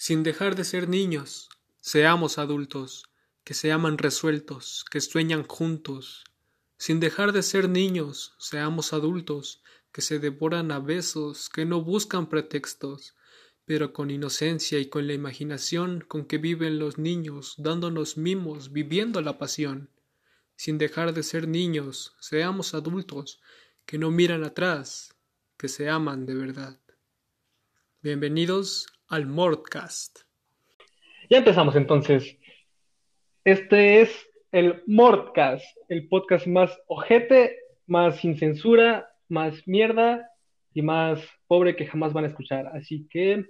sin dejar de ser niños, seamos adultos, que se aman resueltos, que sueñan juntos, sin dejar de ser niños, seamos adultos, que se devoran a besos, que no buscan pretextos, pero con inocencia y con la imaginación con que viven los niños, dándonos mimos, viviendo la pasión. Sin dejar de ser niños, seamos adultos, que no miran atrás, que se aman de verdad. Bienvenidos al Mordcast. Ya empezamos entonces. Este es el Mordcast, el podcast más ojete, más sin censura, más mierda y más pobre que jamás van a escuchar. Así que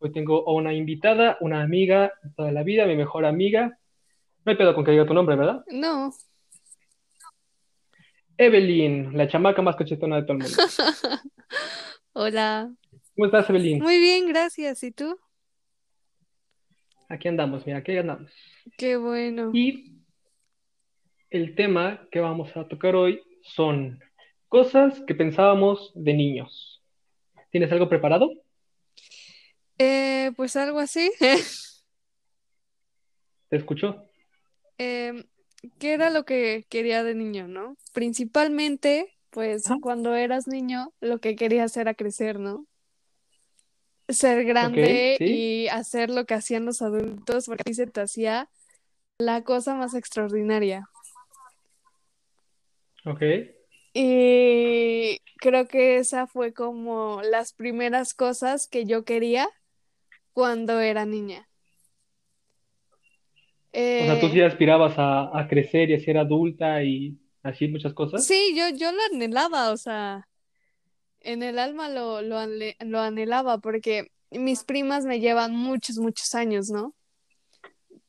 hoy tengo a una invitada, una amiga de toda la vida, mi mejor amiga. No hay pedo con que diga tu nombre, ¿verdad? No. Evelyn, la chamaca más cochetona de todo el mundo. Hola. ¿Cómo estás, Evelyn? Muy bien, gracias. ¿Y tú? Aquí andamos, mira, aquí andamos. Qué bueno. Y el tema que vamos a tocar hoy son cosas que pensábamos de niños. ¿Tienes algo preparado? Eh, pues algo así. ¿Te escucho? Em, ¿qué era lo que quería de niño, no? Principalmente, pues cuando eras niño, lo que querías era crecer, ¿no? Ser grande sí. y hacer lo que hacían los adultos, porque a ti se te hacía la cosa más extraordinaria. Ok. Y creo que esa fue como las primeras cosas que yo quería cuando era niña. O sea, tú Eh, sí aspirabas a, a crecer y a ser adulta y así muchas cosas. sí, yo, yo lo anhelaba, o sea, en el alma lo, lo, lo anhelaba porque mis primas me llevan muchos, muchos años, ¿no?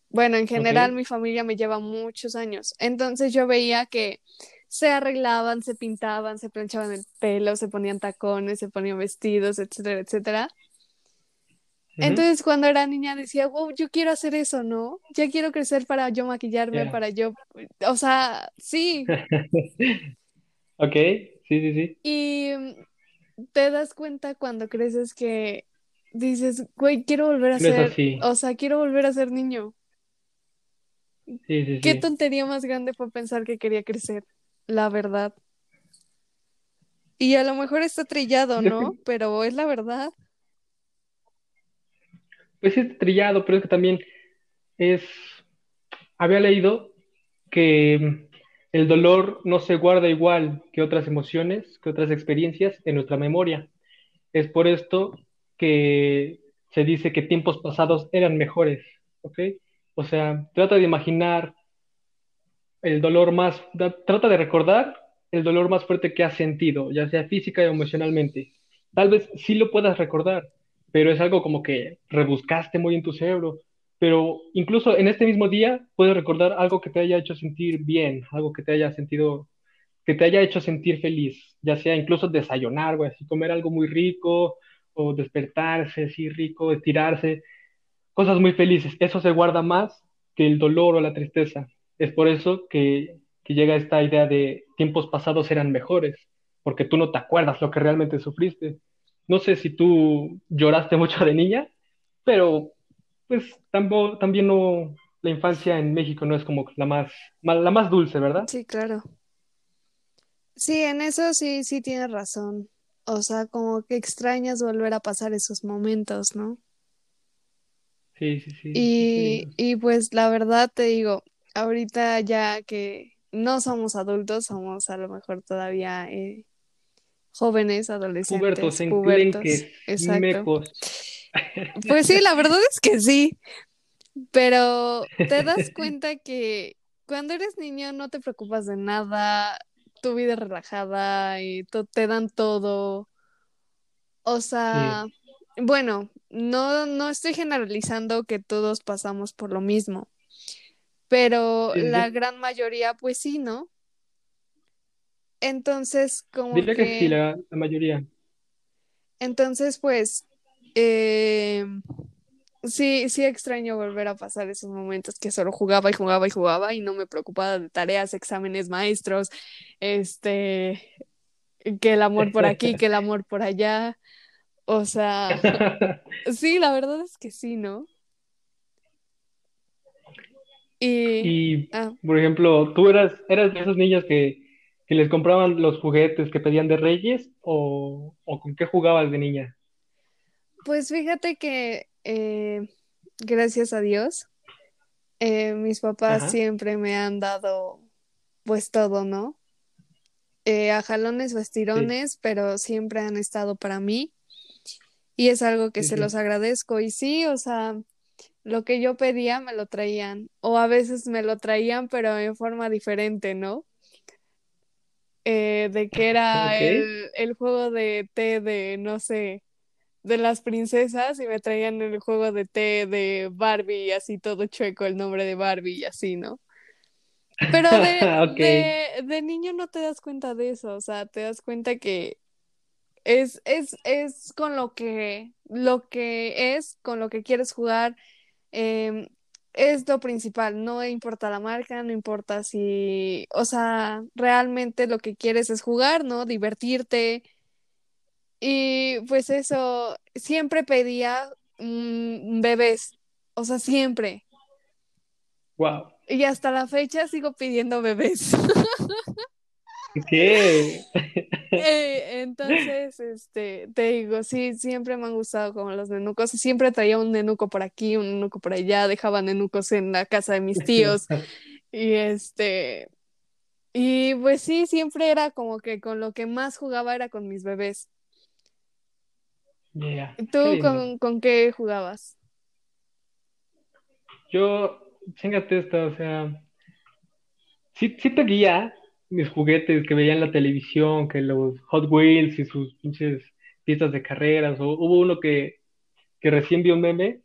Bueno, en general Ok. mi familia me lleva muchos años. Entonces yo veía que se arreglaban, se pintaban, se planchaban el pelo, se ponían tacones, se ponían vestidos, etcétera, etcétera. Entonces cuando era niña decía, wow, yo quiero hacer eso, ¿no? Ya quiero crecer para yo maquillarme, Ya. para yo, o sea, sí. Ok, sí, sí, sí. Y te das cuenta cuando creces que dices, güey, quiero volver a No ser, así. o sea, quiero volver a ser niño. Sí, sí, Qué sí. tontería más grande fue pensar que quería crecer, la verdad. Y a lo mejor está trillado, ¿no? Pero es la verdad. Pues sí, es trillado, pero es que también es. Había leído que el dolor no se guarda igual que otras emociones, que otras experiencias en nuestra memoria. Es por esto que se dice que tiempos pasados eran mejores, ¿ok? O sea, trata de imaginar el dolor más, trata de recordar el dolor más fuerte que has sentido, ya sea física o emocionalmente. Tal vez sí lo puedas recordar, pero es algo como que rebuscaste muy en tu cerebro. Pero incluso en este mismo día puedes recordar algo que te haya hecho sentir bien, algo que te haya sentido, que te haya hecho sentir feliz, ya sea incluso desayunar, güey, así comer algo muy rico, o despertarse así rico, estirarse, cosas muy felices. Eso se guarda más que el dolor o la tristeza. Es por eso que, que llega esta idea de tiempos pasados eran mejores, porque tú no te acuerdas lo que realmente sufriste. No sé si tú lloraste mucho de niña, pero pues tambo- también no, la infancia en México no es como la más, la más dulce, ¿verdad? Sí, claro. Sí, en eso sí, sí tienes razón. O sea, como que extrañas volver a pasar esos momentos, ¿no? Sí, sí, sí. Y, sí. y pues la verdad te digo, ahorita ya que no somos adultos, somos a lo mejor todavía eh, jóvenes, adolescentes, Pubertos, pubertos, enclenques, exacto. mecos. Pues sí, la verdad es que sí, pero te das cuenta que cuando eres niño no te preocupas de nada, tu vida es relajada y te dan todo. O sea, bueno, no, no estoy generalizando que todos pasamos por lo mismo, pero Sí, la gran mayoría, pues sí, ¿no? Entonces, como Diría que sí, la mayoría. entonces, pues, eh, sí, sí extraño volver a pasar esos momentos que solo jugaba y jugaba y jugaba y no me preocupaba de tareas, exámenes, maestros, este, que el amor por aquí, que el amor por allá. O sea, sí, la verdad es que sí, ¿no? Y, ah. por ejemplo, ¿tú eras, eras de esos niños que, les compraban los juguetes que pedían de Reyes o, con qué jugabas de niña? Pues fíjate que, eh, gracias a Dios, eh, mis papás siempre me han dado pues todo, ¿no? Eh, a jalones o estirones, pero siempre han estado para mí. Y es algo que se los agradezco. Y sí, o sea, lo que yo pedía me lo traían. O a veces me lo traían, pero en forma diferente, ¿no? Eh, de que era el, el, juego de té de, no sé, de las princesas y me traían el juego de té de Barbie, así todo chueco el nombre de Barbie y así, ¿no? Pero de, de, niño no te das cuenta de eso, o sea, te das cuenta que es, es, es con lo que, lo que es, con lo que quieres jugar, em, es lo principal, no importa la marca, no importa si, o sea, realmente lo que quieres es jugar, ¿no? Divertirte. Y pues eso, siempre pedía bebés, o sea, siempre. Wow. Y hasta la fecha sigo pidiendo bebés. ¿Qué? Eh, entonces, este, te digo, sí, siempre me han gustado como los nenucos. Siempre traía un nenuco por aquí, un nenuco por allá, dejaba nenucos en la casa de mis tíos. y este, y pues sí, siempre era como que con lo que más jugaba era con mis bebés. ¿Tú con, con qué jugabas? Yo chingate esta, o sea, sí, sí te guía mis juguetes que veía en la televisión, que los Hot Wheels y sus pinches pistas de carreras, o hubo uno que, que recién vio un meme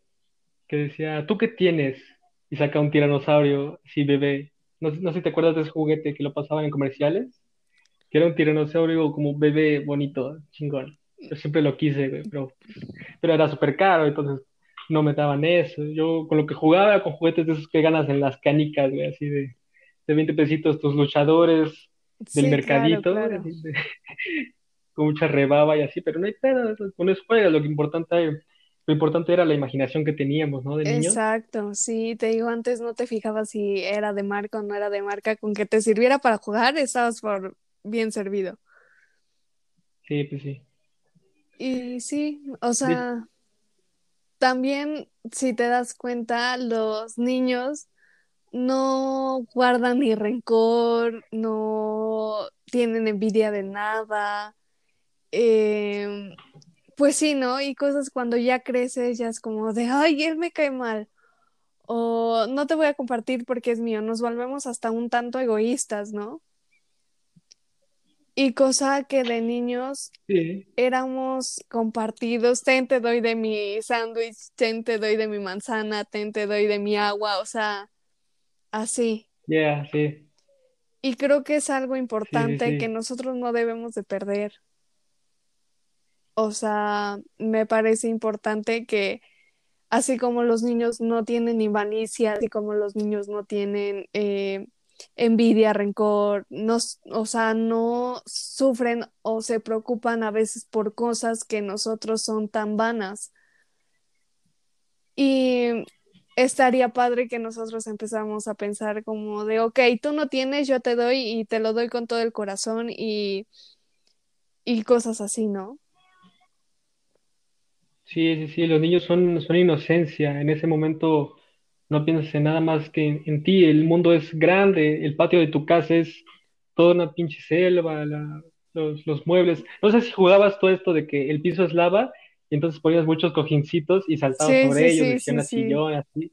que decía, ¿tú qué tienes? Y saca un tiranosaurio, sí, bebé. No, no sé si te acuerdas de ese juguete que lo pasaban en comerciales, que era un tiranosaurio como bebé bonito, chingón. Yo siempre lo quise, pero, pero era súper caro, entonces no me daban eso. Yo con lo que jugaba con juguetes de esos que ganas en las canicas, güey, así de, de 20 pesitos, tus luchadores del mercadito, con mucha rebaba y así, pero no hay pedo, con eso juegas, lo que importante lo importante era la imaginación que teníamos, ¿no? De niños. Exacto, sí, te digo, antes no te fijabas si era de marca o no era de marca, con que te sirviera para jugar, estabas por bien servido. Sí, pues sí. Y sí, o sea, también, si te das cuenta, los niños no guardan ni rencor, no tienen envidia de nada. Em, pues sí, ¿no? Y cosas cuando ya creces, ya es como de, ay, él me cae mal. O no te voy a compartir porque es mío. Nos volvemos hasta un tanto egoístas, ¿no? Y cosa que de niños éramos compartidos, ten te doy de mi sándwich, ten te doy de mi manzana, ten te doy de mi agua, o sea, así. Yeah, sí. Y creo que es algo importante que nosotros no debemos de perder. O sea, me parece importante que así como los niños no tienen invanicia, así como los niños no tienen eh, envidia, rencor, no, o sea, no sufren o se preocupan a veces por cosas que nosotros son tan vanas. Y estaría padre que nosotros empezáramos a pensar como de, ok, tú no tienes, yo te doy y te lo doy con todo el corazón y, y cosas así, ¿no? Sí, sí, sí, los niños son, son inocencia. En ese momento no piensas en nada más que en, ti, el mundo es grande, el patio de tu casa es toda una pinche selva, los, muebles. No sé si jugabas todo esto de que el piso es lava y entonces ponías muchos cojincitos y saltabas sobre ellos, y decían así así.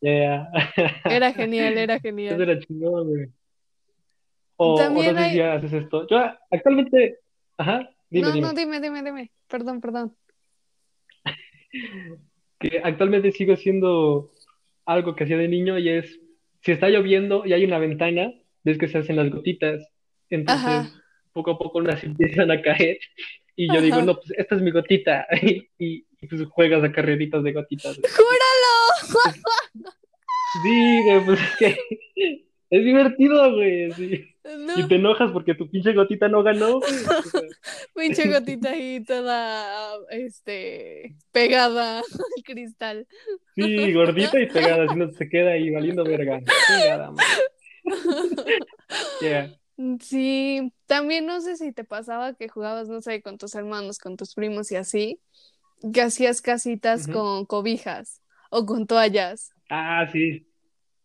Era genial, era genial. Eso era chingón, güey. O, no sé si haces esto. Yo actualmente, ajá, dime, no, no, dime, dime, dime. Perdón, perdón. que actualmente sigo siendo algo que hacía de niño y es, si está lloviendo y hay una ventana, ves que se hacen las gotitas, entonces poco a poco unas empiezan a caer y yo digo, no, pues esta es mi gotita y, pues juegas a carreritas de gotitas. ¡Júralo! Sí, pues es que es divertido, güey. Y te enojas porque tu pinche gotita no ganó, pinche gotita ahí toda, este, pegada al cristal. Sí, gordita y pegada, si no se queda ahí valiendo verga. Sí, también no sé si te pasaba que jugabas, no sé, con tus hermanos, con tus primos y así, que hacías casitas con cobijas o con toallas. Ah, sí.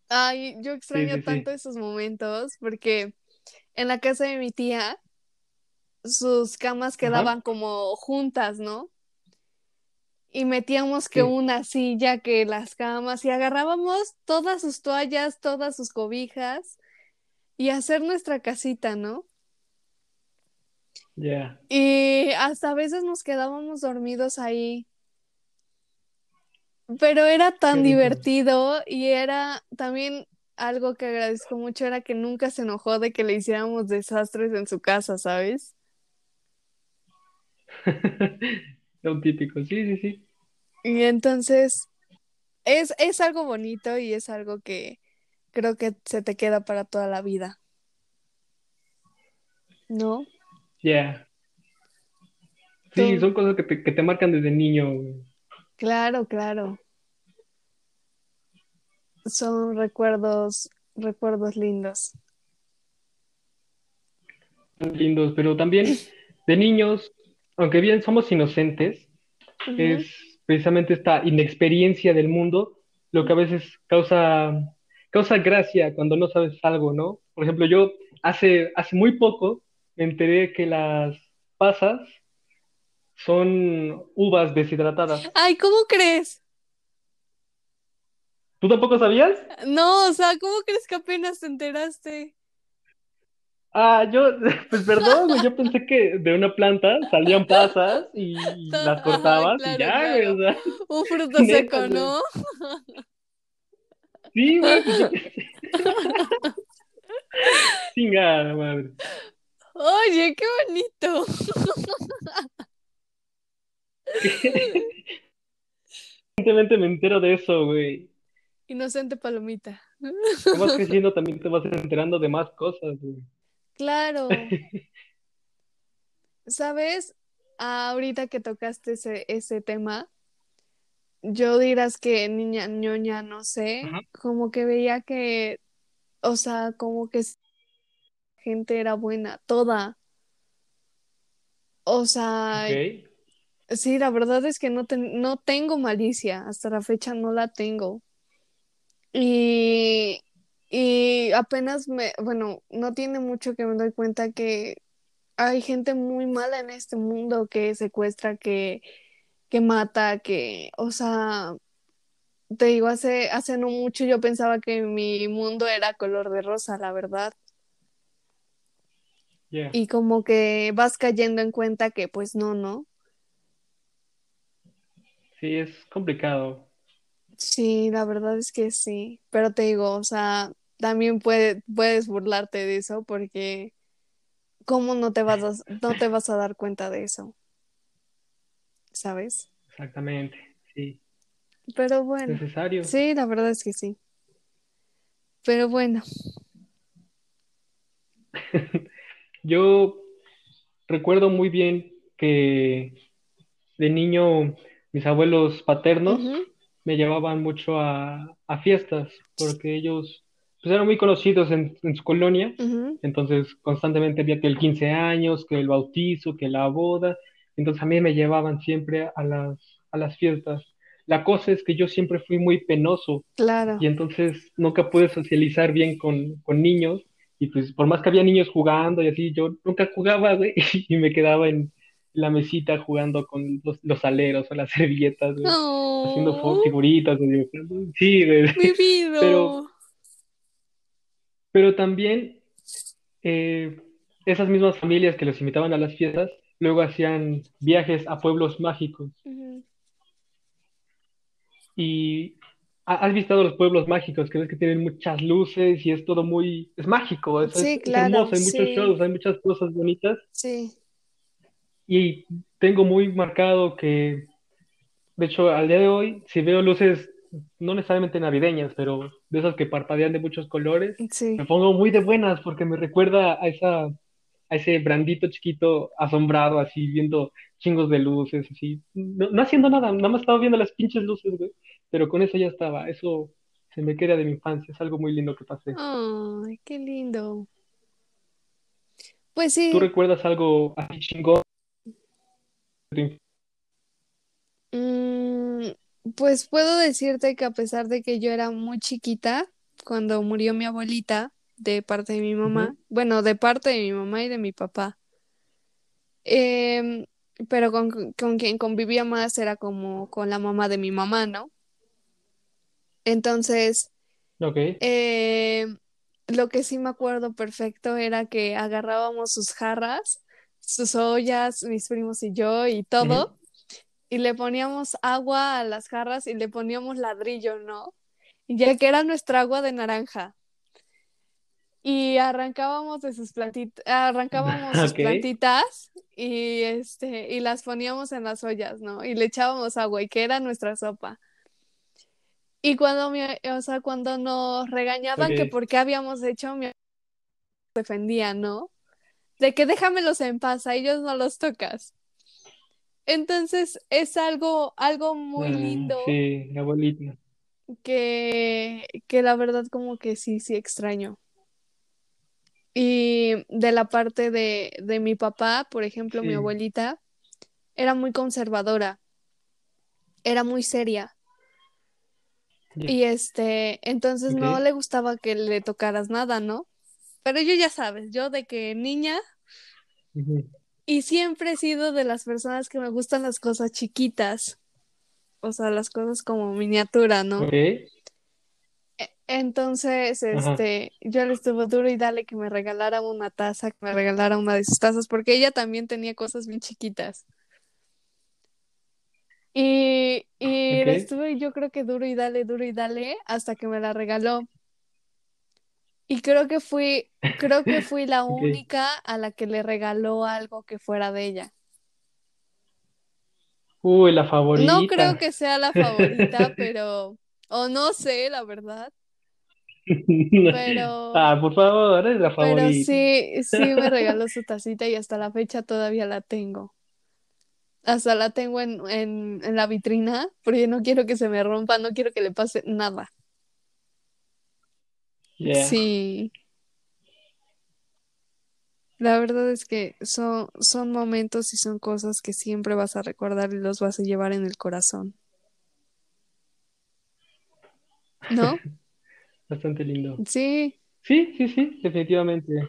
Ay, yo extraño tanto esos momentos porque en la casa de mi tía sus camas quedaban como juntas, ¿no? Y metíamos que una silla, que las camas, y agarrábamos todas sus toallas, todas sus cobijas, y hacer nuestra casita, ¿no? Ya. Y hasta a veces nos quedábamos dormidos ahí. Pero era tan divertido y era también algo que agradezco mucho era que nunca se enojó de que le hiciéramos desastres en su casa, ¿sabes? Es un típico, sí, sí, sí. Y entonces es, es algo bonito y es algo que creo que se te queda para toda la vida. ¿No? Ya. Sí, son cosas que te, que te marcan desde niño. Claro, claro. Son recuerdos, recuerdos lindos. Lindos, pero también de niños, aunque bien somos inocentes, es precisamente esta inexperiencia del mundo lo que a veces causa, causa gracia cuando no sabes algo, ¿no? Por ejemplo, yo hace, hace muy poco me enteré que las pasas son uvas deshidratadas. Ay, ¿cómo crees? ¿Tú tampoco sabías? No, o sea, ¿cómo crees que apenas te enteraste? Ah, yo, pues perdón, yo pensé que de una planta salían pasas y las cortabas y ya, güey, o sea. Un fruto seco, ¿no? Sí, güey, pues Chingada madre. Oye, qué bonito. Recientemente me entero de eso, güey. Inocente palomita. Como vas creciendo también te vas enterando de más cosas, güey. Claro. ¿Sabes? Ahorita que tocaste ese, ese tema, yo dirás que niña ñoña, no sé, como que veía que, o sea, como que gente era buena, toda. O sea, sí, la verdad es que no, no tengo malicia, hasta la fecha no la tengo. Y, y apenas me, bueno, no tiene mucho que me doy cuenta que hay gente muy mala en este mundo que secuestra, que, que mata, que, o sea, te digo, hace, hace no mucho yo pensaba que mi mundo era color de rosa, la verdad. Y como que vas cayendo en cuenta que pues no, ¿no? Sí, es complicado. Sí, la verdad es que sí, pero te digo, o sea, también puede, puedes burlarte de eso porque ¿cómo no te vas a, no te vas a dar cuenta de eso? ¿Sabes? Exactamente, sí. Pero bueno. Necesario. Sí, la verdad es que sí. Pero bueno. Yo recuerdo muy bien que de niño mis abuelos paternos me llevaban mucho a, fiestas, porque ellos pues, eran muy conocidos en, su colonia, entonces constantemente había que el 15 años, que el bautizo, que la boda, entonces a mí me llevaban siempre a las, a las fiestas. La cosa es que yo siempre fui muy penoso. Claro. Y entonces nunca pude socializar bien con, con niños. Y pues por más que había niños jugando y así, yo nunca jugaba, güey, y me quedaba en, la mesita jugando con los, los aleros o las servilletas, haciendo figuritas, Sí, güey. Pero, pero también eh, esas mismas familias que los invitaban a las fiestas, luego hacían viajes a pueblos mágicos. Y has visto los pueblos mágicos, que ves que tienen muchas luces y es todo muy, es mágico, es, hermoso, hay muchos shows, hay muchas cosas bonitas. Sí. Y tengo muy marcado que, de hecho, al día de hoy, si veo luces no necesariamente navideñas, pero de esas que parpadean de muchos colores, Sí. me pongo muy de buenas porque me recuerda a esa, a ese brandito chiquito asombrado, así viendo chingos de luces, así, no, no haciendo nada, nada más estaba viendo las pinches luces, güey, pero con eso ya estaba, eso se me queda de mi infancia, es algo muy lindo que pasé. Ay, qué lindo. Pues ¿Tú sí, recuerdas algo así chingón? Mm, pues puedo decirte que a pesar de que yo era muy chiquita cuando murió mi abuelita de parte de mi mamá, bueno, de parte de mi mamá y de mi papá, em, pero con, con quien convivía más era como con la mamá de mi mamá, ¿no? Entonces, em, lo que sí me acuerdo perfecto era que agarrábamos sus jarras, sus ollas, mis primos y yo y todo. y le poníamos agua a las jarras y le poníamos ladrillo, ¿no? Ya que era nuestra agua de naranja. Y arrancábamos de sus plantitas, arrancábamos sus ok, plantitas y este, y las poníamos en las ollas, ¿no? Y le echábamos agua y que era nuestra sopa. Y cuando mi, o sea, cuando nos regañaban que por qué habíamos hecho, mi defendía, ¿no? De que déjamelos en paz, a ellos no los tocas. Entonces es algo, algo muy ah, lindo sí, abuelita, que, que la verdad como que sí, sí extraño. Y de la parte de, de mi papá, por ejemplo, mi abuelita, era muy conservadora, era muy seria. Y este, entonces no le gustaba que le tocaras nada, ¿no? Pero yo ya sabes, yo de que niña, y siempre he sido de las personas que me gustan las cosas chiquitas, o sea, las cosas como miniatura, ¿no? E- Entonces, ajá, este, yo le estuve duro y dale que me regalara una taza, que me regalara una de sus tazas, porque ella también tenía cosas bien chiquitas. Y, y le estuve yo creo que duro y dale, duro y dale, hasta que me la regaló. Y creo que fui, creo que fui la única a la que le regaló algo que fuera de ella. Uy, la No creo favorita. que sea la favorita, pero, o no sé, la verdad, pero, Ah, por favor, es la pero favorita. sí, sí me regaló su tacita y hasta la fecha todavía la tengo. Hasta la tengo en, en, en la vitrina porque no quiero que se me rompa, no quiero que le pase nada. Yeah. Sí, la verdad es que son, son momentos y son cosas que siempre vas a recordar y los vas a llevar en el corazón, ¿no? Bastante lindo. Sí, Sí, sí, sí, definitivamente.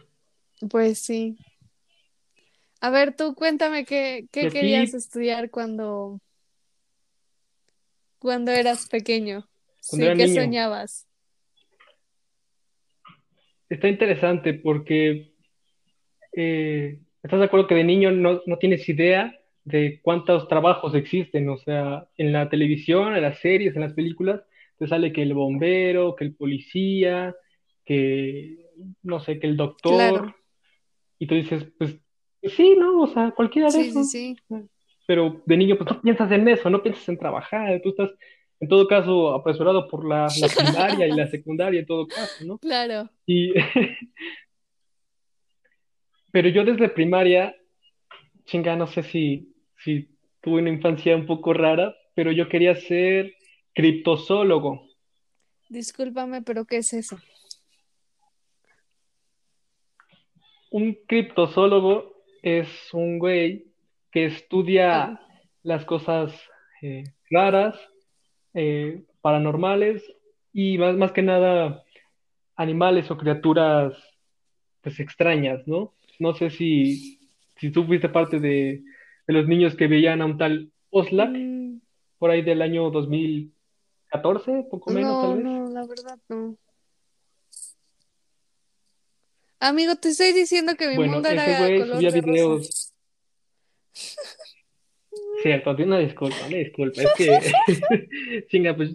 pues sí. A ver, tú cuéntame qué, qué a querías ti, estudiar cuando, cuando eras pequeño. cuando Sí, era ¿qué niño, soñabas? Está interesante porque eh, estás de acuerdo que de niño no, no tienes idea de cuántos trabajos existen. O sea, en la televisión, en las series, en las películas, te sale que el bombero, que el policía, que no sé, que el Claro, doctor. Y tú dices, pues, pues sí, ¿no? O sea, cualquiera de sí, sí, sí, Pero de niño, pues no piensas en eso, no piensas en trabajar. Tú estás, en todo caso, apresurado por la, la primaria y la secundaria, en todo caso, ¿no? claro. Y, pero yo desde primaria, chinga, no sé si, si tuve una infancia un poco rara, pero yo quería ser criptozoólogo. Discúlpame, pero ¿qué es eso? Un criptozoólogo es un güey que Ah, estudia las cosas eh, raras, eh, paranormales y más, más que nada animales o criaturas pues extrañas, ¿no? No sé si, si tú fuiste parte de, de los niños que veían a un tal Oslak mm, por ahí del año 2014, poco menos tal vez. no, la verdad no. Amigo, te estoy diciendo que mi Bueno, mundo ese era güey color subía videos, cierto, una disculpa, una disculpa, es que, chinga, pues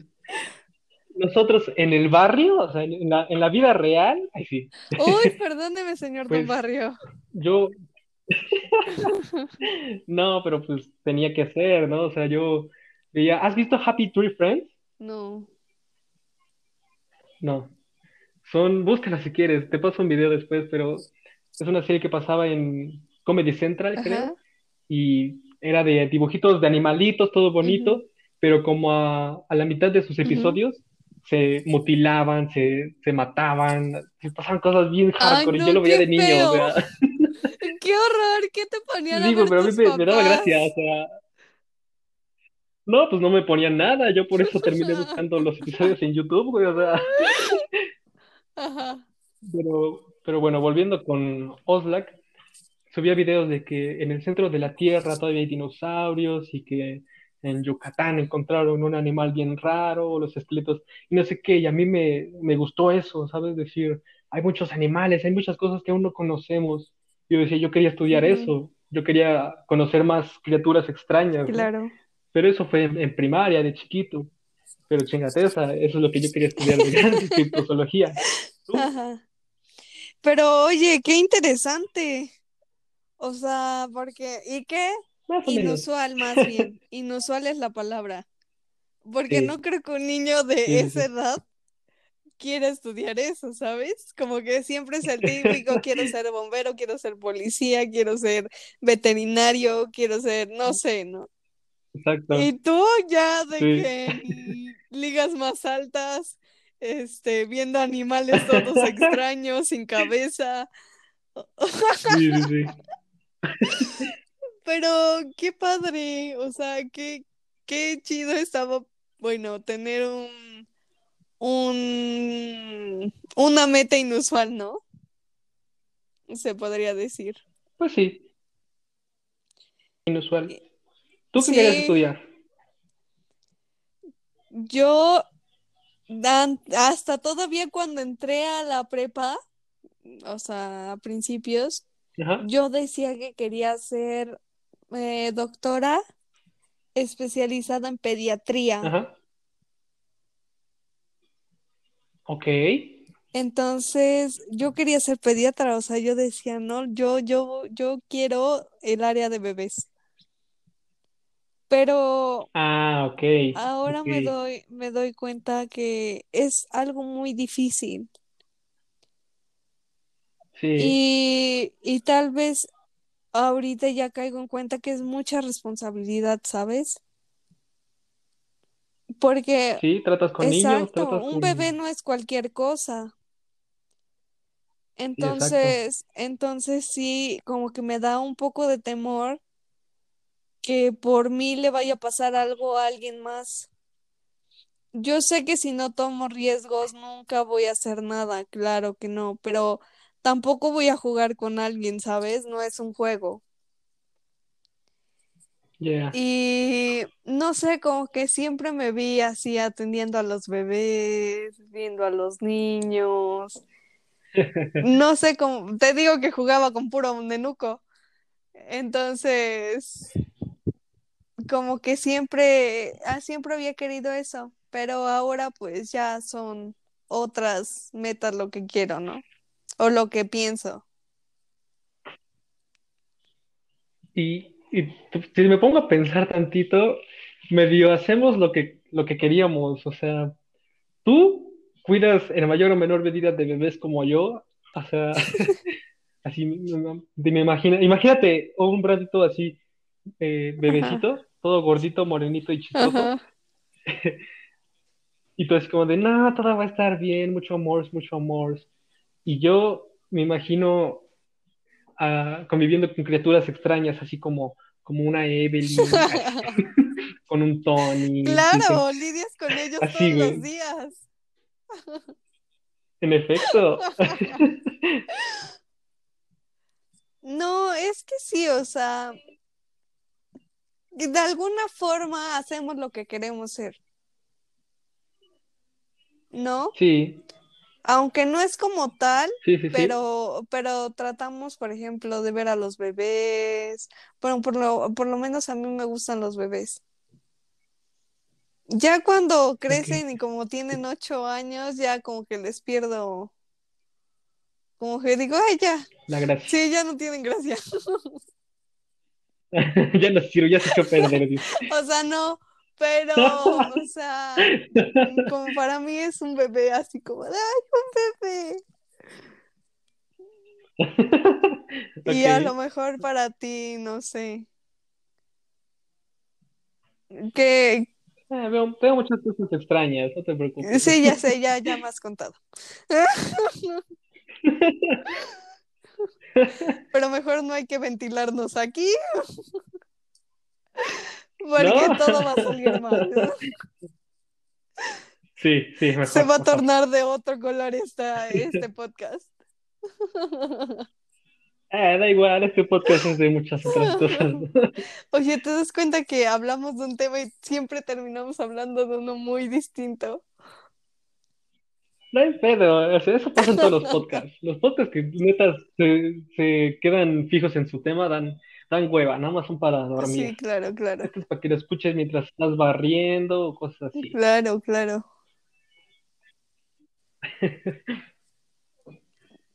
nosotros en el barrio, o sea, en la, en la vida real, ay sí, Uy, perdóneme, señor Don pues Barrio. yo, no, pero pues tenía que hacer, ¿no? O sea, yo veía, ¿has visto Happy Tree Friends? No, no. Son, búscala si quieres, te paso un video después, pero es una serie que pasaba en Comedy Central, creo, y era de dibujitos de animalitos, todo bonito, pero como a, a la mitad de sus episodios se mutilaban, se, se mataban, se pasaban cosas bien Ay, hardcore, y yo lo veía de niño, o sea, Qué horror, ¿qué te ponían a ver pero a mí me, me daba gracia, o sea, no, pues no me ponían nada, yo por eso terminé buscando los episodios en YouTube, güey, o sea, Ajá. pero, pero bueno, volviendo con Oslak, subía videos de que en el centro de la Tierra todavía hay dinosaurios y que en Yucatán encontraron un animal bien raro, los esqueletos y no sé qué, y a mí me, me gustó eso, ¿sabes? Decir, hay muchos animales, hay muchas cosas que aún no conocemos. Yo decía, yo quería estudiar Ujú. eso, yo quería conocer más criaturas extrañas, ¿no? Claro. Pero eso fue en, en primaria, de chiquito. Pero chingate, esa, eso es lo que yo quería estudiar de criptozoología. Pero oye, qué interesante. O sea, porque, ¿y qué? Más. Inusual más bien. Inusual es la palabra. Porque Sí. no creo que un niño de Sí, esa sí. edad quiera estudiar eso, ¿sabes? Como que siempre es el típico, quiero ser bombero, quiero ser policía, quiero ser veterinario, quiero ser, no sé, ¿no? Exacto. Y tú ya de que ligas más altas, este, viendo animales todos extraños, sin cabeza. Sí, sí, sí. Pero qué padre, o sea, qué, qué chido estaba, bueno, tener un, un, una meta inusual, ¿no? Se podría decir. Pues sí, inusual. ¿Tú qué querías Sí, estudiar? yo hasta todavía cuando entré a la prepa, o sea, a principios, Ajá, yo decía que quería ser eh, doctora especializada en pediatría. ajá. Ok. Entonces, yo quería ser pediatra, o sea, yo decía, no, yo, yo, yo quiero el área de bebés. Pero Ah, ok. ahora me doy, me doy cuenta que es algo muy difícil. Sí, Y, y tal vez ahorita ya caigo en cuenta que es mucha responsabilidad, ¿sabes? Porque, sí, tratas con niños, tratas un con... bebé no es cualquier cosa. Sí. Entonces, entonces sí, como que me da un poco de temor que por mí le vaya a pasar algo a alguien más. Yo sé que si no tomo riesgos nunca voy a hacer nada, claro que no, pero tampoco voy a jugar con alguien, ¿sabes? No es un juego. Yeah. Y no sé, como que siempre me vi así atendiendo a los bebés, viendo a los niños. No sé cómo, te digo que jugaba con puro nenuco. Entonces, como que siempre, ah, siempre había querido eso, pero ahora pues ya son otras metas lo que quiero, ¿no? O lo que pienso. Y, y si me pongo a pensar tantito, medio hacemos lo que, lo que queríamos. O sea, tú cuidas en mayor o menor medida de bebés como yo. O sea, así me, me imagina, imagínate un bratito así, eh, Ajá, bebecito, todo gordito, morenito y chistoso. Y tú así como de, no, todo va a estar bien, mucho amor, mucho amor. Y yo me imagino ah, conviviendo con criaturas extrañas, así como, como una Evelyn, así, con un Tony, con- Claro, lidias con ellos así, todos los días. En efecto. No, es que sí, o sea, de alguna forma hacemos lo que queremos ser, ¿no? Sí, Aunque no es como tal, sí, sí, sí. pero, pero tratamos, por ejemplo, de ver a los bebés. Bueno, por lo, por lo menos a mí me gustan los bebés. Ya cuando crecen y como tienen ocho años, ya como que les pierdo, como que digo, ay, ya, La gracia. sí, ya no tienen gracia. Ya no sirve, ya se echó perder. O sea, no, pero, o sea, como para mí es un bebé, así como, ¡ay, un bebé! Y a lo mejor para ti, no sé. Que Eh, veo, veo muchas cosas extrañas, no te preocupes. sí, ya sé, ya, ya me has contado. Pero mejor no hay que ventilarnos aquí. Porque ¿No? todo va a salir mal. Sí, sí, mejor. Se va a tornar de otro color esta, este podcast. Eh, da igual, este podcast es de muchas otras cosas. Oye, ¿te das cuenta que hablamos de un tema y siempre terminamos hablando de uno muy distinto? No hay pedo, o sea, eso pasa en todos los podcasts. Los podcasts que neta se, se quedan fijos en su tema dan, dan hueva, nada más son para dormir. Sí, claro, claro. Esto es para que lo escuches mientras estás barriendo o cosas así. Claro, claro.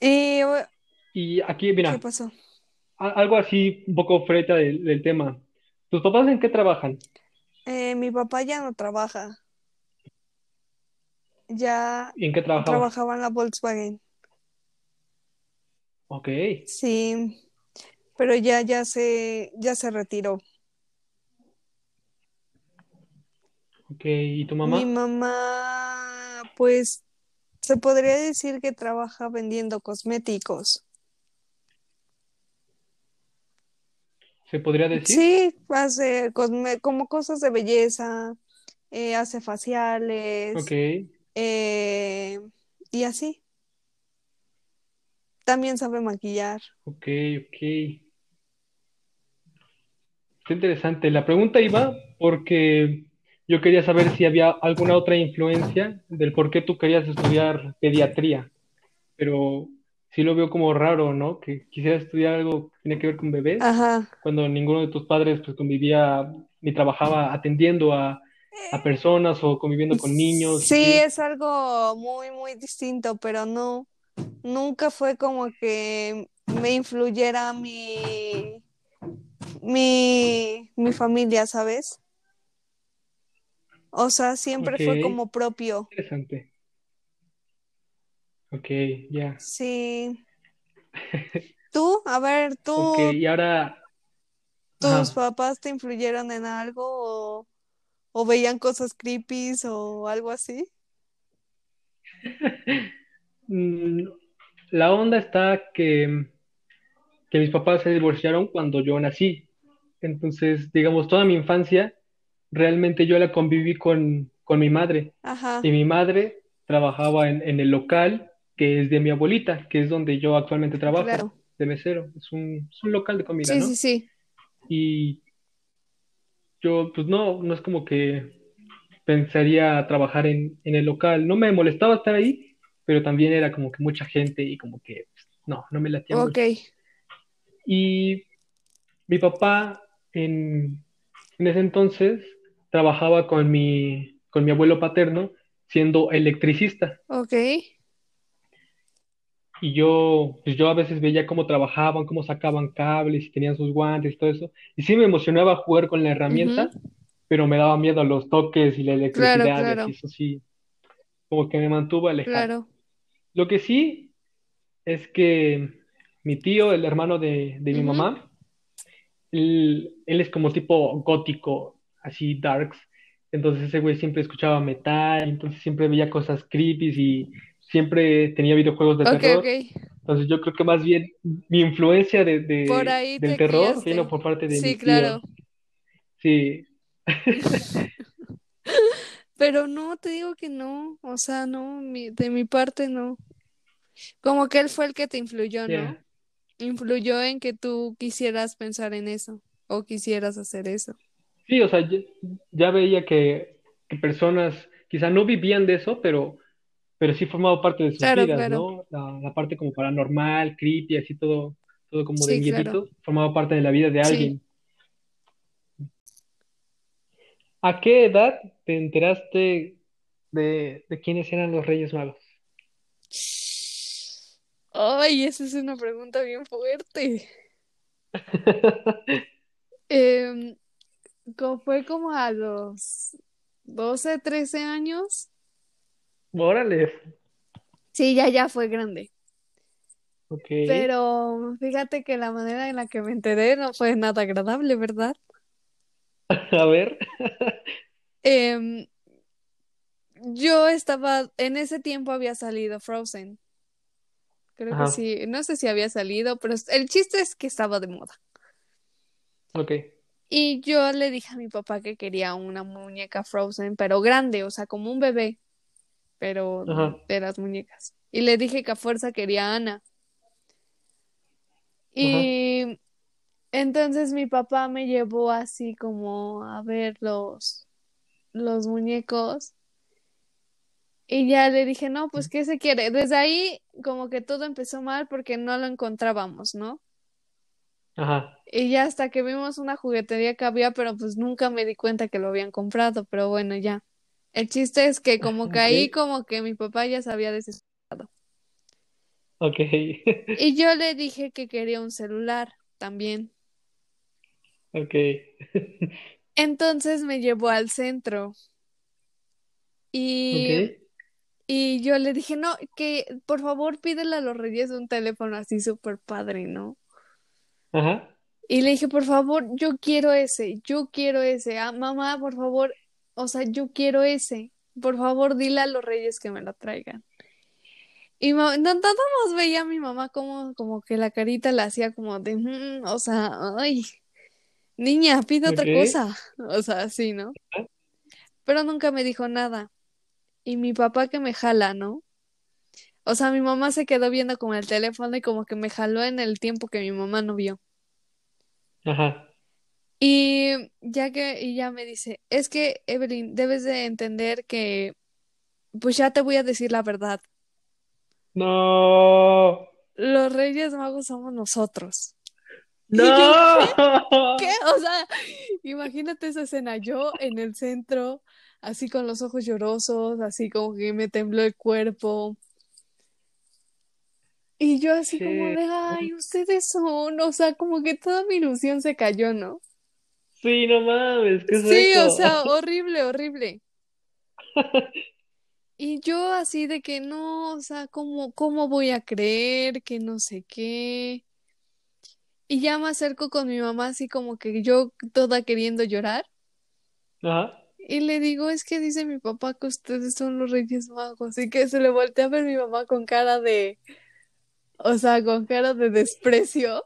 Y, Y aquí, mira, ¿qué pasó? algo así un poco freta del, del tema. ¿Tus papás en qué trabajan? Eh, mi papá ya no trabaja. Ya ¿Y en qué trabajaban? trabajaba en la Volkswagen. Ok, Sí, pero ya, ya se, ya se retiró. ok. ¿Y tu mamá? Mi mamá, pues, se podría decir que trabaja vendiendo cosméticos. ¿Se podría decir? Sí, hace cosme- como cosas de belleza, eh, hace faciales, Ok, eh, y así. También sabe maquillar. ok, ok. Interesante. La pregunta iba porque yo quería saber si había alguna otra influencia del por qué tú querías estudiar pediatría, pero sí lo veo como raro, ¿no? Que quisieras estudiar algo que tiene que ver con bebés, Ajá. cuando ninguno de tus padres pues convivía ni trabajaba atendiendo a, a personas o conviviendo con niños. Sí, ¿sí? es algo muy, muy distinto, pero no, nunca fue como que me influyera mi, mi, mi familia, ¿sabes? O sea, siempre fue como propio. Interesante. Ok, ya. Sí. Tú, a ver, tú, Ok, y ahora, tus papás te influyeron en algo o, o veían cosas creepy o algo así? Mm, La onda está que, que mis papás se divorciaron cuando yo nací. Entonces, digamos, toda mi infancia, realmente yo la conviví con, con mi madre. Ajá, Y mi madre trabajaba en, en el local que es de mi abuelita, que es donde yo actualmente trabajo, claro. de mesero. Es un, es un local de comida, Sí, ¿no? sí, sí. Y yo, pues no, no es como que pensaría trabajar en, en el local. No me molestaba estar ahí, pero también era como que mucha gente y como que pues, no, no me latía Ok, mucho. Y mi papá en, en ese entonces trabajaba con mi, con mi abuelo paterno siendo electricista. ok. Y yo, pues yo a veces veía cómo trabajaban, cómo sacaban cables y tenían sus guantes y todo eso. Y sí me emocionaba jugar con la herramienta, pero me daba miedo los toques y la electricidad y claro. así, eso sí, como que me mantuvo alejado. Claro. Lo que sí es que mi tío, el hermano de, de mi Ujú. mamá, él, él es como tipo gótico, así darks. Entonces ese güey siempre escuchaba metal, entonces siempre veía cosas creepy y siempre tenía videojuegos de Ok, terror. Entonces yo creo que más bien mi influencia de, de- Por ahí del te terror criaste. vino por parte de Sí, mi tío. claro. Sí, Pero no, te digo que no. O sea, no, mi- de mi parte no. Como que él fue el que te influyó, ¿no? Influyó en que tú quisieras pensar en eso o quisieras hacer eso. Sí, o sea, ya, ya veía que, que personas quizá no vivían de eso, pero, pero sí formaba parte de sus Claro, vidas, claro. ¿no? La, la parte como paranormal, creepy, así todo, todo como de Sí, claro. miedito, formaba parte de la vida de Sí. alguien. ¿A qué edad te enteraste de, de quiénes eran los Reyes Magos? Ay, esa es una pregunta bien fuerte. Como fue como a los 12, 13 años. Órale. Sí, ya, ya fue grande. Ok. Pero fíjate que la manera en la que me enteré no fue nada agradable, ¿verdad? A ver. Em, yo estaba, en ese tiempo había salido Frozen. Creo que sí, no sé si había salido, pero el chiste es que estaba de moda. Ok. Y yo le dije a mi papá que quería una muñeca Frozen, pero grande, o sea, como un bebé, pero Ajá. de las muñecas. Y le dije que a fuerza quería a Ana. Y entonces mi papá me llevó así como a ver los, los muñecos. Y ya le dije, no, pues, ¿qué se quiere? Desde ahí como que todo empezó mal porque no lo encontrábamos, ¿no? Ajá. Y ya hasta que vimos una juguetería que había, pero pues nunca me di cuenta que lo habían comprado, pero bueno, ya. El chiste es que como que ahí Ok. como que mi papá ya se había desesperado. Ok. Y yo le dije que quería un celular también. Ok. Entonces me llevó al centro y, Ok. Y yo le dije, no, que por favor pídele a los Reyes un teléfono así súper padre, ¿no? Ajá. Y le dije, por favor, yo quiero ese, yo quiero ese. Ah, mamá, por favor, o sea, yo quiero ese. Por favor, dile a los Reyes que me lo traigan. Y no, nada más veía a mi mamá como, como que la carita la hacía como de, "Mm", o sea, ay, niña, pide otra cosa. O sea, así, ¿no? Pero nunca me dijo nada. Y mi papá que me jala, ¿no? O sea, mi mamá se quedó viendo con el teléfono y como que me jaló en el tiempo que mi mamá no vio. Ajá. Y ya que, y ya me dice, es que, Evelyn, debes de entender que, pues ya te voy a decir la verdad. No. Los Reyes Magos somos nosotros. No. Yo, ¿qué? O sea, imagínate esa escena, yo en el centro, así con los ojos llorosos, así como que me tembló el cuerpo. Y yo así como de, ay, ustedes son, o sea, como que toda mi ilusión se cayó, ¿no? Sí, no mames, ¿qué es Sí, o sea, horrible, horrible. Y yo así de que no, o sea, ¿cómo, cómo voy a creer que no sé qué? Y ya me acerco con mi mamá así como que yo toda queriendo llorar. Ajá. Y le digo, es que dice mi papá que ustedes son los Reyes Magos. Y que se le voltea a ver mi mamá con cara de, o sea, con cara de desprecio.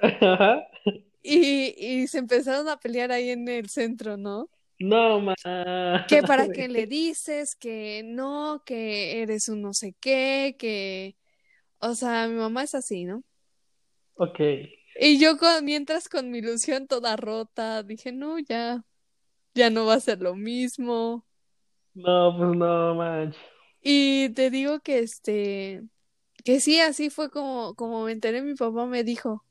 Ajá. Y, y se empezaron a pelear ahí en el centro, ¿no? No Que para qué le dices, que no, que eres un no sé qué, que... O sea, mi mamá es así, ¿no? Ok. Y yo con, mientras con mi ilusión toda rota, dije, no, ya, ya no va a ser lo mismo. No, pues no manches. Y te digo que este, que sí, así fue como, como me enteré, mi papá me dijo.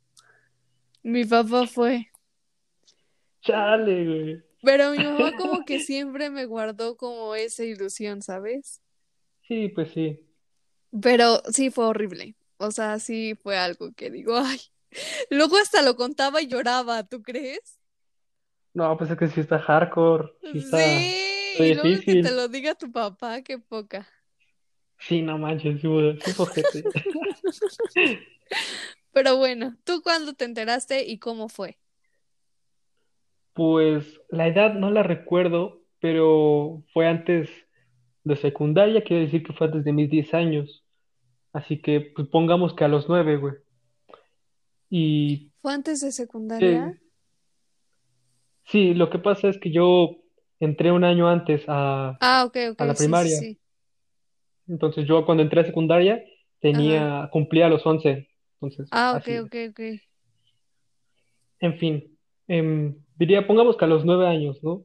Mi papá fue. Chale, güey. Pero mi mamá como que siempre me guardó como esa ilusión, ¿sabes? Sí, pues sí. Pero sí fue horrible. O sea, sí fue algo que digo, ay. Luego hasta lo contaba y lloraba, ¿tú crees? No, pues es que sí está hardcore. Sí está, Sí, está y luego que te lo diga tu papá, qué poca. Sí, no manches, sí, sí. Pero bueno, ¿tú cuándo te enteraste y cómo fue? Pues la edad no la recuerdo, pero fue antes de secundaria, quiere decir que fue antes de mis 10 años. Así que pues pongamos que a los 9, güey. Y ¿Fue antes de secundaria? eh, sí, lo que pasa es que yo entré un año antes a, Ah, ok, ok, a la sí, sí, primaria. sí. Entonces yo cuando entré a secundaria Ajá. tenía, cumplía los 11. Entonces, Ah, ok, así. ok, ok. En fin, em, diría, pongamos que a los 9 años, ¿no?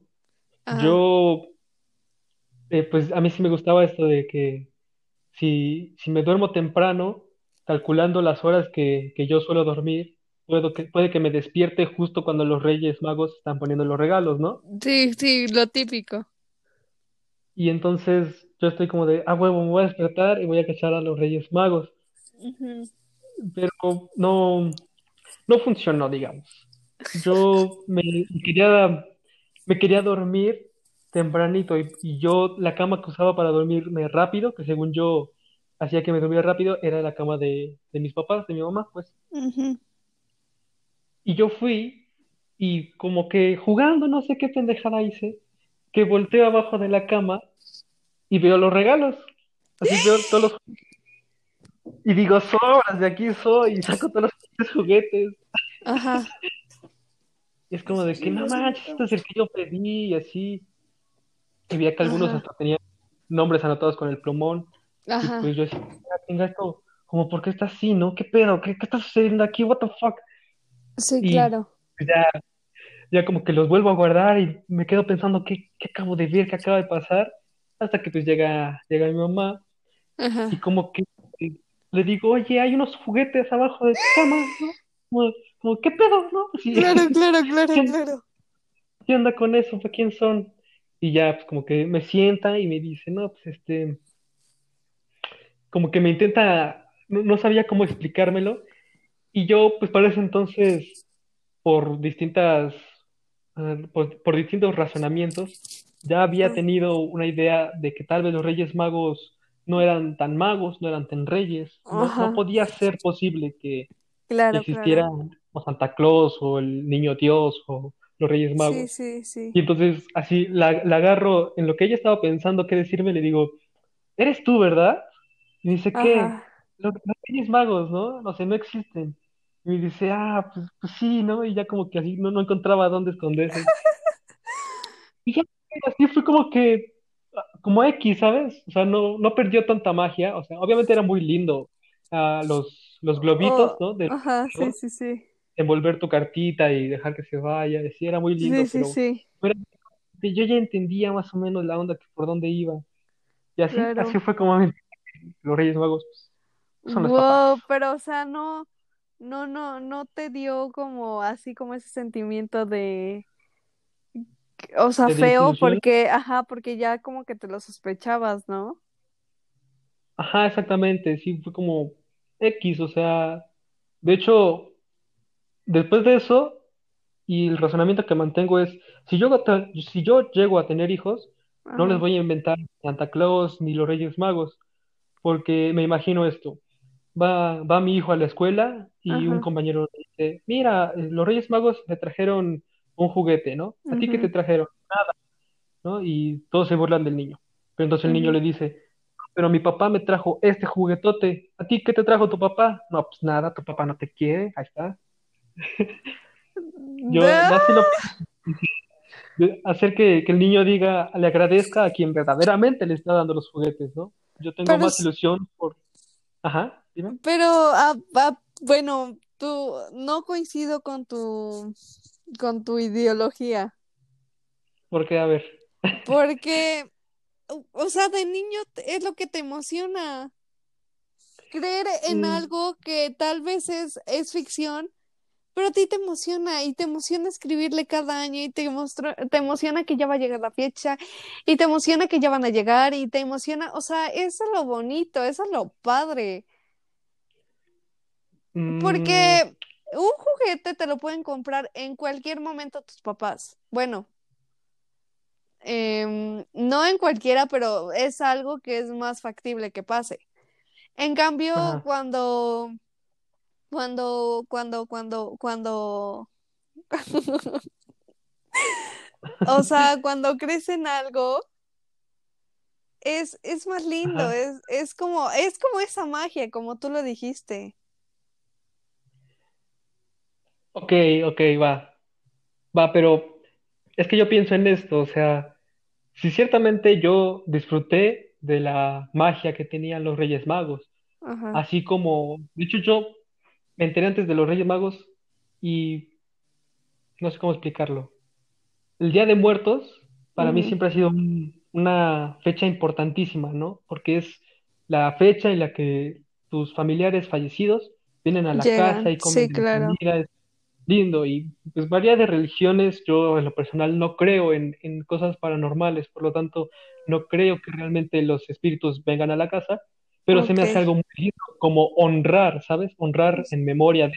Ajá. Yo, eh, pues a mí sí me gustaba esto de que si, si me duermo temprano, calculando las horas que, que yo suelo dormir, puedo que, puede que me despierte justo cuando los Reyes Magos están poniendo los regalos, ¿no? Sí, sí, lo típico. Y entonces yo estoy como de, ah, huevo, me voy a despertar y voy a cachar a los Reyes Magos. Pero no, no funcionó, digamos. Yo me quería, me quería dormir tempranito y, y yo la cama que usaba para dormirme rápido, que según yo hacía que me dormía rápido, era la cama de, de mis papás, de mi mamá, pues. Y yo fui y como que jugando, no sé qué pendejada hice, que volteo abajo de la cama y veo los regalos. Así veo todos los... Y digo, sobras, de aquí soy, y saco todos los juguetes. Ajá. Y es como de que, no manches, este es el que yo pedí, y así. Y veía que algunos Ajá. hasta tenían nombres anotados con el plumón. Y Ajá. pues yo decía, "Ah, tenga esto, como, ¿por qué está así, no? ¿Qué pedo? ¿Qué, qué está sucediendo aquí? What the fuck? Sí, Y claro. ya, ya como que los vuelvo a guardar y me quedo pensando, ¿qué, qué acabo de ver? ¿Qué acaba de pasar? Hasta que pues llega, llega mi mamá y como que eh, le digo, oye, hay unos juguetes abajo de tu cama, ¿no? Como, como, ¿qué pedo, no? Claro, claro, claro, ¿quién, claro. ¿qué onda con eso? ¿Para quién son? Y ya, pues como que me sienta y me dice, no, pues este, como que me intenta, no, no sabía cómo explicármelo. Y yo, pues para ese entonces, por distintas, por, por distintos razonamientos, ya había tenido una idea de que tal vez los Reyes Magos no eran tan magos, no eran tan reyes, no, podía ser posible que Claro, existiera claro. o Santa Claus o el Niño Dios o los Reyes Magos. sí, sí. Y entonces así la, la agarro en lo que ella estaba pensando qué decirme, le digo, ¿eres tú, verdad? Y me dice, ¿qué? Ajá. Los, los Reyes Magos, ¿no? No sé, no existen. Y me dice, ah, pues, pues sí, ¿no? Y ya como que así no, no encontraba dónde esconderse. Y ya, así fue como que, como X, ¿sabes? O sea, no, no perdió tanta magia. O sea, obviamente era muy lindo ah, los, los globitos, Oh, ¿no? De ajá, sí, juegos, sí, sí. envolver tu cartita y dejar que se vaya. Sí, era muy Sí, lindo, sí, pero sí. pero yo ya entendía más o menos la onda que por dónde iba. Y así, así Claro. fue como los Reyes Magos pues, son los Wow, papás. pero o sea, no, no, no, no te dio como así como ese sentimiento de, o sea, De feo desilusión. porque, ajá, porque ya como que te lo sospechabas, ¿no? Ajá, exactamente, sí, fue como X, o sea, de hecho, después de eso, y el razonamiento que mantengo es, si yo, si yo llego a tener hijos, no les voy a inventar Santa Claus ni los Reyes Magos, porque me imagino esto, va, va mi hijo a la escuela y un compañero dice, mira, eh, los Reyes Magos le trajeron un juguete, ¿no? ¿A ti qué te trajeron? ¿no? Y todos se burlan del niño. Pero entonces el niño le dice, pero mi papá me trajo este juguetote. ¿A ti qué te trajo tu papá? No, pues nada, tu papá no te quiere, ahí está. Yo Da- ya sí lo hacer que, que el niño diga, le agradezca a quien verdaderamente le está dando los juguetes, ¿no? Yo tengo Pero, más ilusión por... Ajá, dime. pero, ah, ah, bueno, tú, no coincido con tu, con tu ideología, Porque, a ver, porque, o sea, de niño es lo que te emociona. creer en mm, algo que tal vez es, es ficción, pero a ti te emociona y te emociona escribirle cada año y te, te emociona que ya va a llegar la fecha y te emociona que ya van a llegar y te emociona, o sea, eso es lo bonito, eso es lo padre, porque un juguete te lo pueden comprar en cualquier momento tus papás. Bueno, em, no en cualquiera, pero es algo que es más factible que pase. En cambio, ajá, cuando Cuando, cuando, cuando, cuando, o sea, cuando crecen algo, es, es más lindo, ajá. es, es como, es como esa magia, como tú lo dijiste. Ok, ok, va, va, pero es que yo pienso en esto, o sea, si ciertamente yo disfruté de la magia que tenían los Reyes Magos, Ajá. así como, de hecho yo me enteré antes de los Reyes Magos y no sé cómo explicarlo. El Día de Muertos para mí ujú. siempre ha sido un- una fecha importantísima, ¿no? Porque es la fecha en la que tus familiares fallecidos vienen a la casa Llegan, y comen sí, la claro. comida, lindo. Y pues variedad de religiones, yo en lo personal no creo en, en cosas paranormales, por lo tanto no creo que realmente los espíritus vengan a la casa, pero se me hace algo muy lindo, como honrar, ¿sabes? Honrar en memoria de,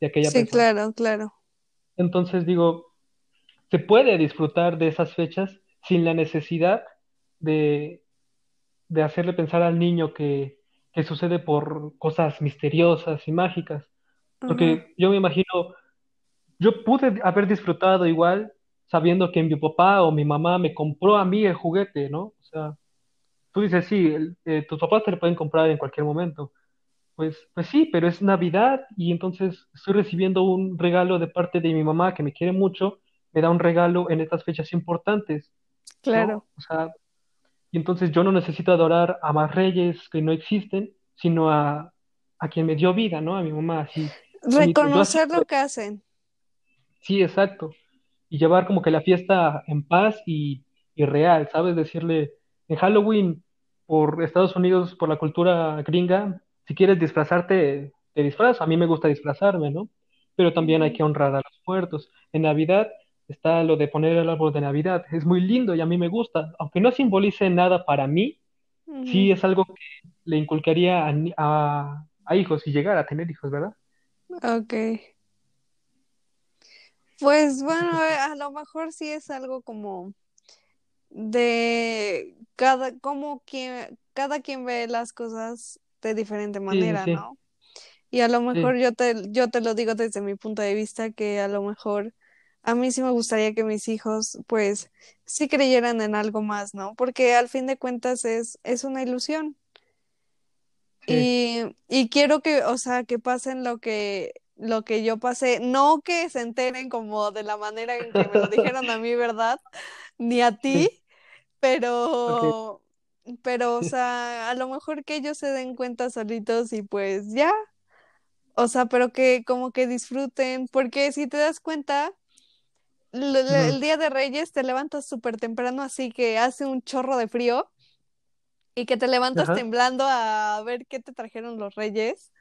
de aquella Sí, persona. claro, claro. Entonces digo, se puede disfrutar de esas fechas sin la necesidad de, de hacerle pensar al niño que, que sucede por cosas misteriosas y mágicas. Porque yo me imagino, yo pude haber disfrutado igual sabiendo que mi papá o mi mamá me compró a mí el juguete, ¿no? O sea, tú dices, sí, eh, tus papás te lo pueden comprar en cualquier momento. Pues, pues sí, pero es Navidad y entonces estoy recibiendo un regalo de parte de mi mamá que me quiere mucho, me da un regalo en estas fechas importantes. Claro. O sea, y entonces yo no necesito adorar a más reyes que no existen, sino a, a quien me dio vida, ¿no? A mi mamá, así. Reconocer lo que hacen. Sí, exacto. Y llevar como que la fiesta en paz y, y real, ¿sabes? Decirle, en Halloween, por Estados Unidos, por la cultura gringa, si quieres disfrazarte, te disfrazas. A mí me gusta disfrazarme, ¿no? Pero también hay que honrar a los muertos. En Navidad está lo de poner el árbol de Navidad. Es muy lindo y a mí me gusta. Aunque no simbolice nada para mí, sí es algo que le inculcaría a, a, a hijos y llegar a tener hijos, ¿verdad? Ok. Pues bueno, a lo mejor sí es algo como de cada, como quien, cada quien ve las cosas de diferente manera, sí. ¿no? Y a lo mejor yo te, yo te lo digo desde mi punto de vista que a lo mejor a mí sí me gustaría que mis hijos pues sí creyeran en algo más, ¿no? Porque al fin de cuentas es, es una ilusión. Y, y quiero que, o sea, que pasen lo que, lo que yo pasé, no que se enteren como de la manera en que me lo dijeron a mí, ¿verdad? Ni a ti, pero, okay. pero, o sea, a lo mejor que ellos se den cuenta solitos y pues ya, o sea, pero que como que disfruten, porque si te das cuenta, el, el día de Reyes te levantas súper temprano, así que hace un chorro de frío y que te levantas Ajá. temblando a ver qué te trajeron los Reyes.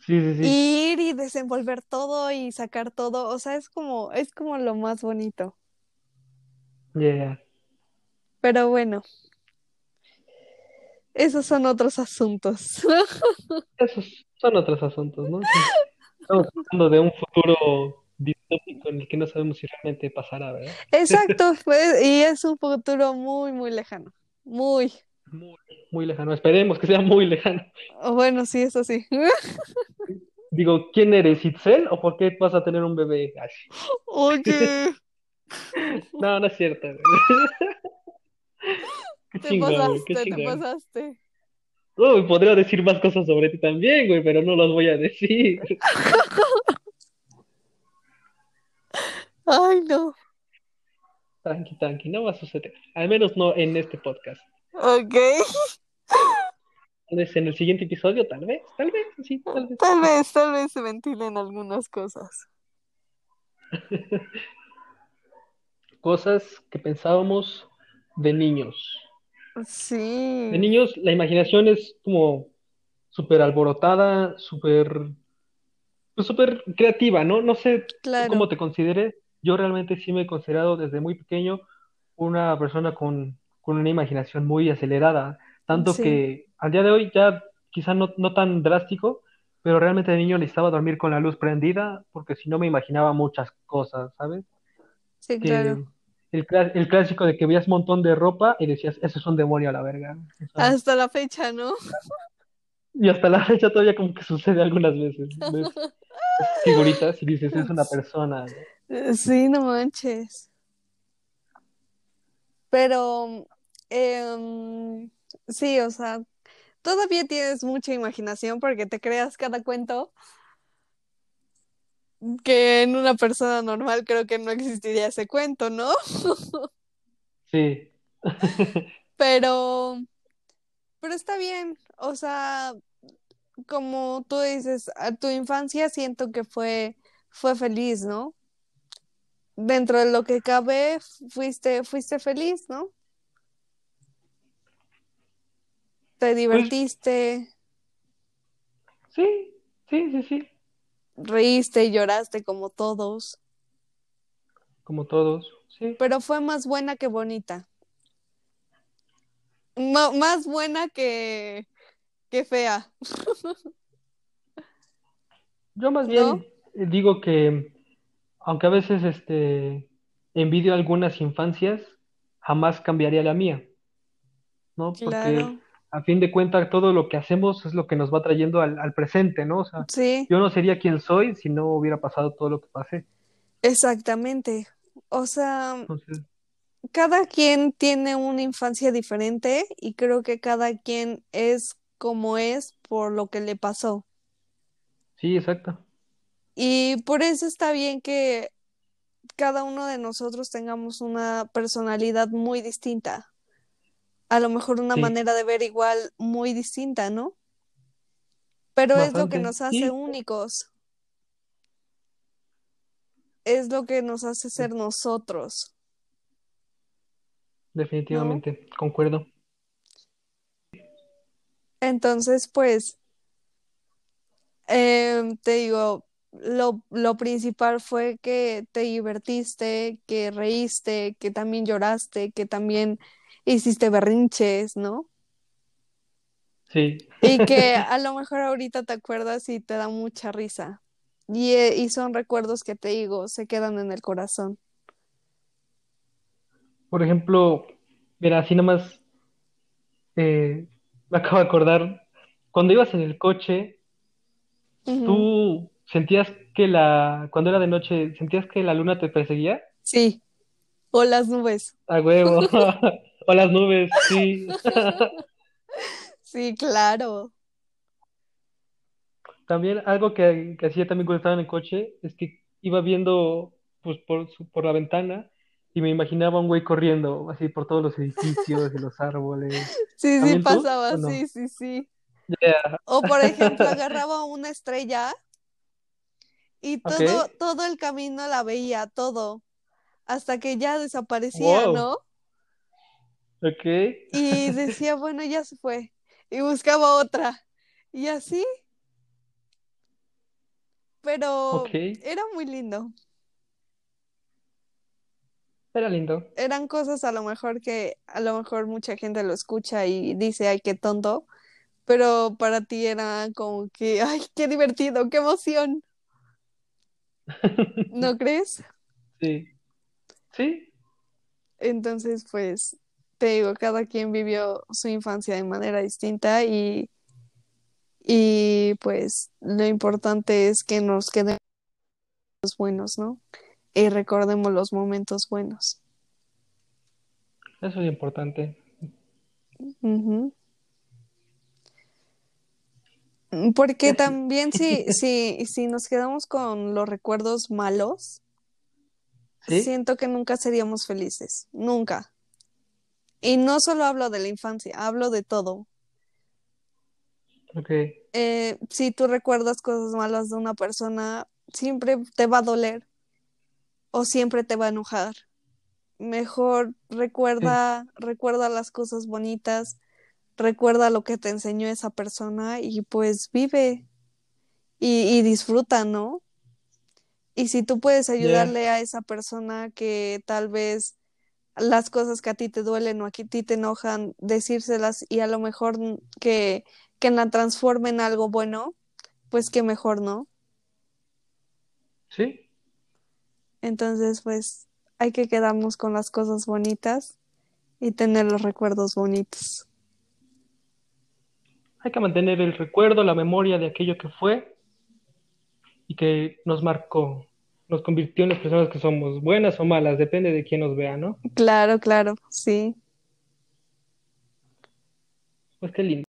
Sí, sí, sí. Y ir y desenvolver todo y sacar todo, o sea, es como, es como lo más bonito. Yeah. Pero bueno, esos son otros asuntos. Esos son otros asuntos, ¿no? Estamos hablando de un futuro distópico en el que no sabemos si realmente pasará, ¿verdad? Exacto, pues, y es un futuro muy, muy lejano. Muy. Muy, muy lejano. Esperemos que sea muy lejano. Bueno, sí, eso sí. Digo, ¿quién eres, Itzel? ¿O por qué vas a tener un bebé? Ay. Oye. no, no es cierto. qué te chingón, pasaste, qué te pasaste. Uy, podría decir más cosas sobre ti también, güey, pero no las voy a decir. Ay, no. Tranqui, tranqui, no va a suceder. Al menos no en este podcast. Ok. Tal vez en el siguiente episodio, tal vez, tal vez, sí, tal vez. Tal vez, tal vez se ventilen algunas cosas. cosas que pensábamos de niños. Sí. De niños, la imaginación es como súper alborotada, súper pues súper creativa, ¿no? No sé claro. cómo te consideres. Yo realmente sí me he considerado desde muy pequeño una persona con, con una imaginación muy acelerada, tanto Sí. que al día de hoy ya quizá no, no tan drástico, pero realmente de niño necesitaba dormir con la luz prendida porque si no me imaginaba muchas cosas, ¿sabes? Sí, Que claro. el, clásico de que veías un montón de ropa y decías, eso es un demonio a la verga. Hasta la fecha, ¿no? y hasta la fecha todavía como que sucede algunas veces. Ves figuritas y dices, es una persona. ¿no? Sí, no manches. Pero, em, sí, o sea, todavía tienes mucha imaginación porque te creas cada cuento que en una persona normal creo que no existiría ese cuento, ¿no? Sí. Pero, pero está bien, o sea, como tú dices, a tu infancia siento que fue, fue feliz, ¿no? Dentro de lo que cabe, fuiste, fuiste feliz, ¿no? Te divertiste, Sí, sí, sí, sí. reíste y lloraste como todos, Como todos. Sí. pero fue más buena que bonita. Más buena que, que fea, Yo más bien eh, digo que, aunque a veces este, envidio algunas infancias, jamás cambiaría la mía, ¿no? Porque Claro, a fin de cuentas todo lo que hacemos es lo que nos va trayendo al, al presente, ¿no? O sea, sí, yo no sería quien soy si no hubiera pasado todo lo que pasé. exactamente. O sea, Entonces, cada quien tiene una infancia diferente y creo que cada quien es como es por lo que le pasó. sí, exacto. Y por eso está bien que cada uno de nosotros tengamos una personalidad muy distinta. A lo mejor una Sí, manera de ver igual muy distinta, ¿no? Pero es lo que nos hace Sí, únicos, es lo que nos hace ser nosotros, ¿no? definitivamente, concuerdo. Entonces, pues, em, te digo, lo, lo principal fue que te divertiste, que reíste, que también lloraste, que también hiciste berrinches, ¿no? Sí, Y que a lo mejor ahorita te acuerdas y te da mucha risa. Y, eh, y son recuerdos que te digo, se quedan en el corazón. por ejemplo, mira, así nomás eh, me acabo de acordar, cuando ibas en el coche. ¿tú sentías que la, cuando era de noche, sentías que la luna te perseguía? Sí, o las nubes. A huevo. O las nubes, sí. Sí, claro. También algo que, que hacía también cuando estaba en el coche es que iba viendo pues por, por la ventana y me imaginaba un güey corriendo así por todos los edificios y los árboles. Sí, sí ¿También tú pasaba, no? sí, sí, sí. Yeah. O por ejemplo, agarraba una estrella y todo, todo el camino la veía, todo, hasta que ya desaparecía, Wow. ¿no? Ok. Y decía, bueno, ya se fue. Y buscaba otra. Y así, pero Ok. era muy lindo. Era lindo. Eran cosas a lo mejor que a lo mejor mucha gente lo escucha y dice, ay, qué tonto, pero para ti era como que, ay, qué divertido, qué emoción, ¿no crees? Sí. Sí. Entonces, pues, te digo, cada quien vivió su infancia de manera distinta y, y pues lo importante es que nos queden los buenos, ¿no? Y recordemos los momentos buenos. Eso es importante. Ujú. Porque también si, si, si nos quedamos con los recuerdos malos, ¿Sí? siento que nunca seríamos felices, nunca. Y no solo hablo de la infancia, hablo de todo. Ok. Eh, si tú recuerdas cosas malas de una persona, siempre te va a doler o siempre te va a enojar. Mejor Sí. recuerda, recuerda las cosas bonitas, recuerda lo que te enseñó esa persona y pues vive y, y disfruta, ¿no? Y si tú puedes Yeah. ayudarle a esa persona que tal vez las cosas que a ti te duelen o a ti te enojan, decírselas y a lo mejor que, que la transforme en algo bueno, pues qué mejor, ¿no? Sí. Entonces, pues hay que quedarnos con las cosas bonitas y tener los recuerdos bonitos. Hay que mantener el recuerdo, la memoria de aquello que fue y que nos marcó, nos convirtió en las personas que somos, buenas o malas, depende de quién nos vea, ¿no? Claro, claro, sí. Pues qué lindo.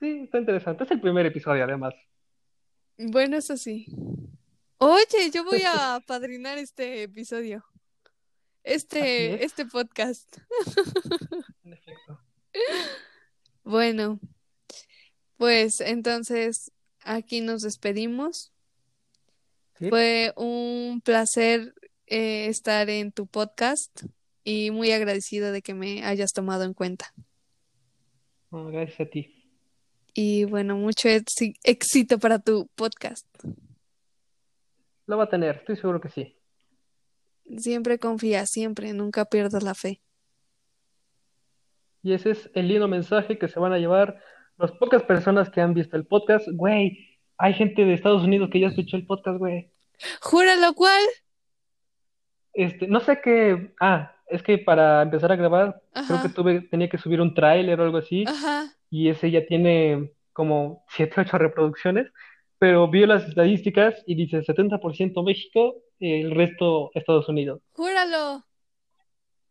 Sí, está interesante. Es el primer episodio, además. Bueno, eso sí. Oye, yo voy a padrinar este episodio, este, es, este podcast. en efecto. Bueno, pues entonces aquí nos despedimos. Sí. Fue un placer eh, estar en tu podcast y muy agradecida de que me hayas tomado en cuenta. Gracias a ti. Y bueno, mucho éxi- éxito para tu podcast. Lo va a tener, estoy seguro que sí. Siempre confía, siempre, nunca pierdas la fe. Y ese es el lindo mensaje que se van a llevar las pocas personas que han visto el podcast. Güey, hay gente de Estados Unidos que ya escuchó el podcast, güey. Júralo, ¿cuál? Este, no sé qué. Ah, es que para empezar a grabar, creo que tuve, tenía que subir un tráiler o algo así, ajá. y ese ya tiene como 7 8 reproducciones, pero vi las estadísticas y dice 70% México, el resto Estados Unidos. Júralo.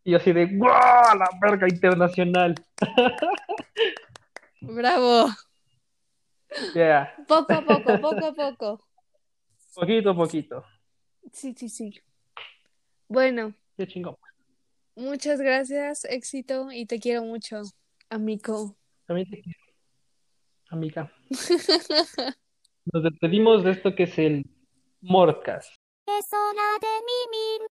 Y yo así de, ¡guau! La verga internacional. Bravo. Poco a poco, poco a poco. Poquito a poquito. Sí, sí, sí. Bueno. Qué chingón. Muchas gracias, éxito, y te quiero mucho, amigo. También te quiero. Amiga. Nos despedimos de esto que es el Mordcast. Es hora de mimir.